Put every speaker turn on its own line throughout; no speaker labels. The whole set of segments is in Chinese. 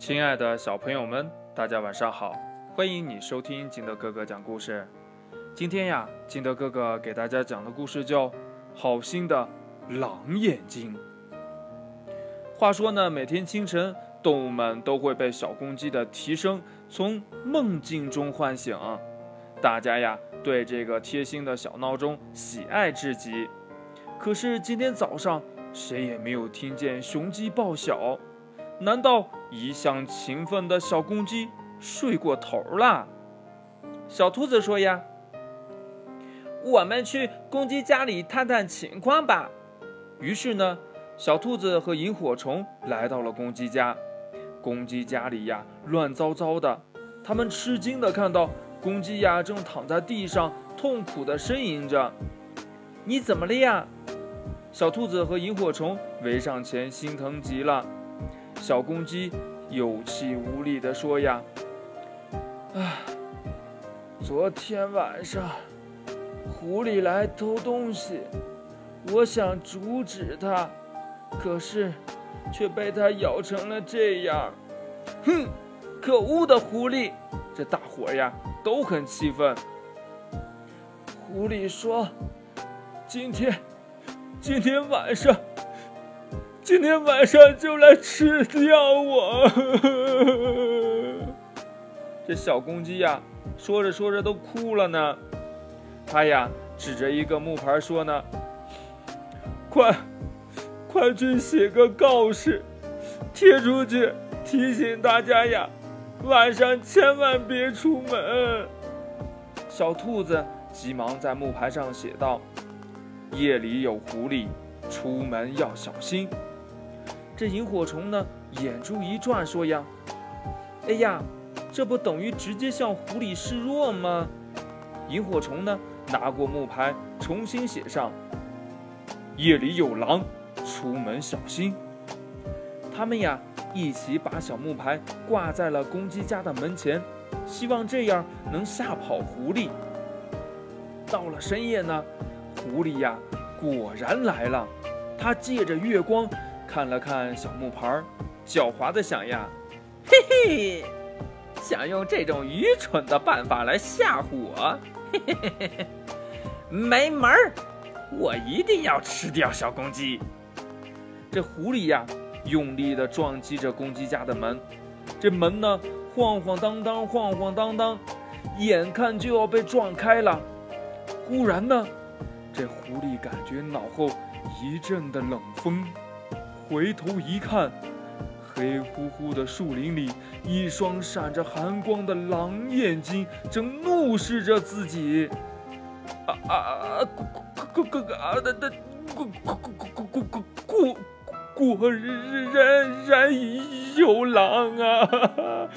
亲爱的小朋友们，大家晚上好！欢迎你收听金德哥哥讲故事。今天呀，金德哥哥给大家讲的故事叫《好心的狼眼睛》。话说呢，每天清晨，动物们都会被小公鸡的啼声从梦境中唤醒，大家呀，对这个贴心的小闹钟喜爱至极。可是今天早上，谁也没有听见雄鸡报晓。难道一向勤奋的小公鸡睡过头了？小兔子说：“呀，
我们去公鸡家里探探情况吧。”
于是呢，小兔子和萤火虫来到了公鸡家。公鸡家里呀，乱糟糟的。他们吃惊的看到公鸡呀，正躺在地上痛苦的呻吟着。
“你怎么了呀？”
小兔子和萤火虫围上前，心疼极了。小公鸡有气无力地说：“呀，唉，昨天晚上狐狸来偷东西，我想阻止它，可是却被它咬成了这样。
哼，可恶的狐狸！
这大伙呀都很气愤。狐狸说：今天，今天晚上。”今天晚上就来吃掉我！这小公鸡呀，说着说着都哭了呢。它呀，指着一个木牌说呢：“快，快去写个告示，贴出去，提醒大家呀，晚上千万别出门。”小兔子急忙在木牌上写道：“夜里有狐狸，出门要小心。”这萤火虫呢，眼珠一转，说呀：“哎呀，这不等于直接向狐狸示弱吗？”萤火虫呢，拿过木牌，重新写上：“夜里有狼，出门小心。”他们呀，一起把小木牌挂在了公鸡家的门前，希望这样能吓跑狐狸。到了深夜呢，狐狸呀，果然来了，它借着月光。看了看小木牌，狡猾的想呀，
嘿嘿，想用这种愚蠢的办法来吓唬我，嘿嘿嘿嘿，没门儿！我一定要吃掉小公鸡。
这狐狸呀，用力的撞击着公鸡家的门，这门呢，晃晃荡荡，晃晃荡荡，眼看就要被撞开了。忽然呢，这狐狸感觉脑后一阵的冷风。回头一看，黑乎乎的树林里，一双闪着寒光的狼眼睛正怒视着自己。啊啊啊！果果果啊的的果果果果果果果果果然然有狼啊！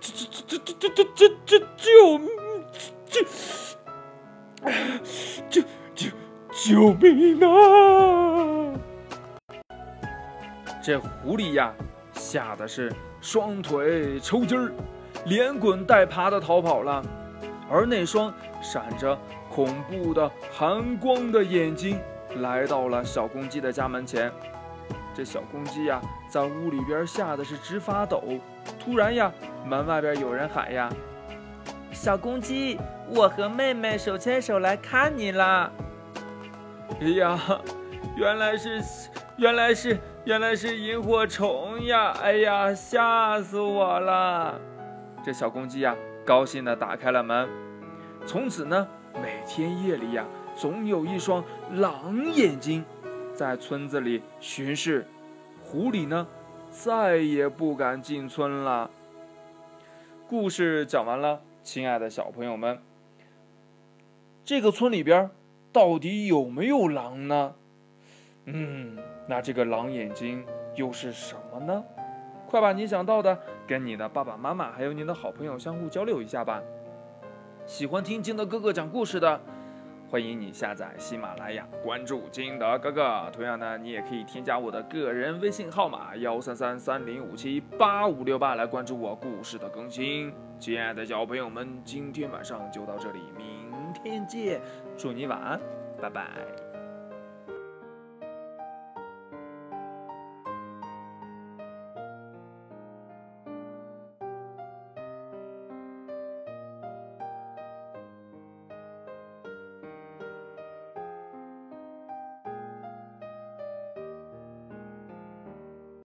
这这这这这这这这救救救救救命啊！这狐狸呀，吓得是双腿抽筋儿，连滚带爬的逃跑了。而那双闪着恐怖的寒光的眼睛，来到了小公鸡的家门前。这小公鸡呀，在屋里边吓得是直发抖。突然呀，门外边有人喊呀：“
小公鸡，我和妹妹手牵手来看你啦！”
哎呀，原来是，原来是。原来是萤火虫呀！哎呀，吓死我了！这小公鸡呀，高兴地打开了门。从此呢，每天夜里呀，总有一双狼眼睛在村子里巡视，狐狸呢，再也不敢进村了。故事讲完了，亲爱的小朋友们，这个村里边到底有没有狼呢？嗯。那这个狼眼睛又是什么呢？快把你想到的跟你的爸爸妈妈还有你的好朋友相互交流一下吧。喜欢听金德哥哥讲故事的，欢迎你下载喜马拉雅，关注金德哥哥。同样呢，你也可以添加我的个人微信号码幺三三三零五七八五六八来关注我故事的更新。亲爱的小朋友们，今天晚上就到这里，明天见，祝你晚安，拜拜。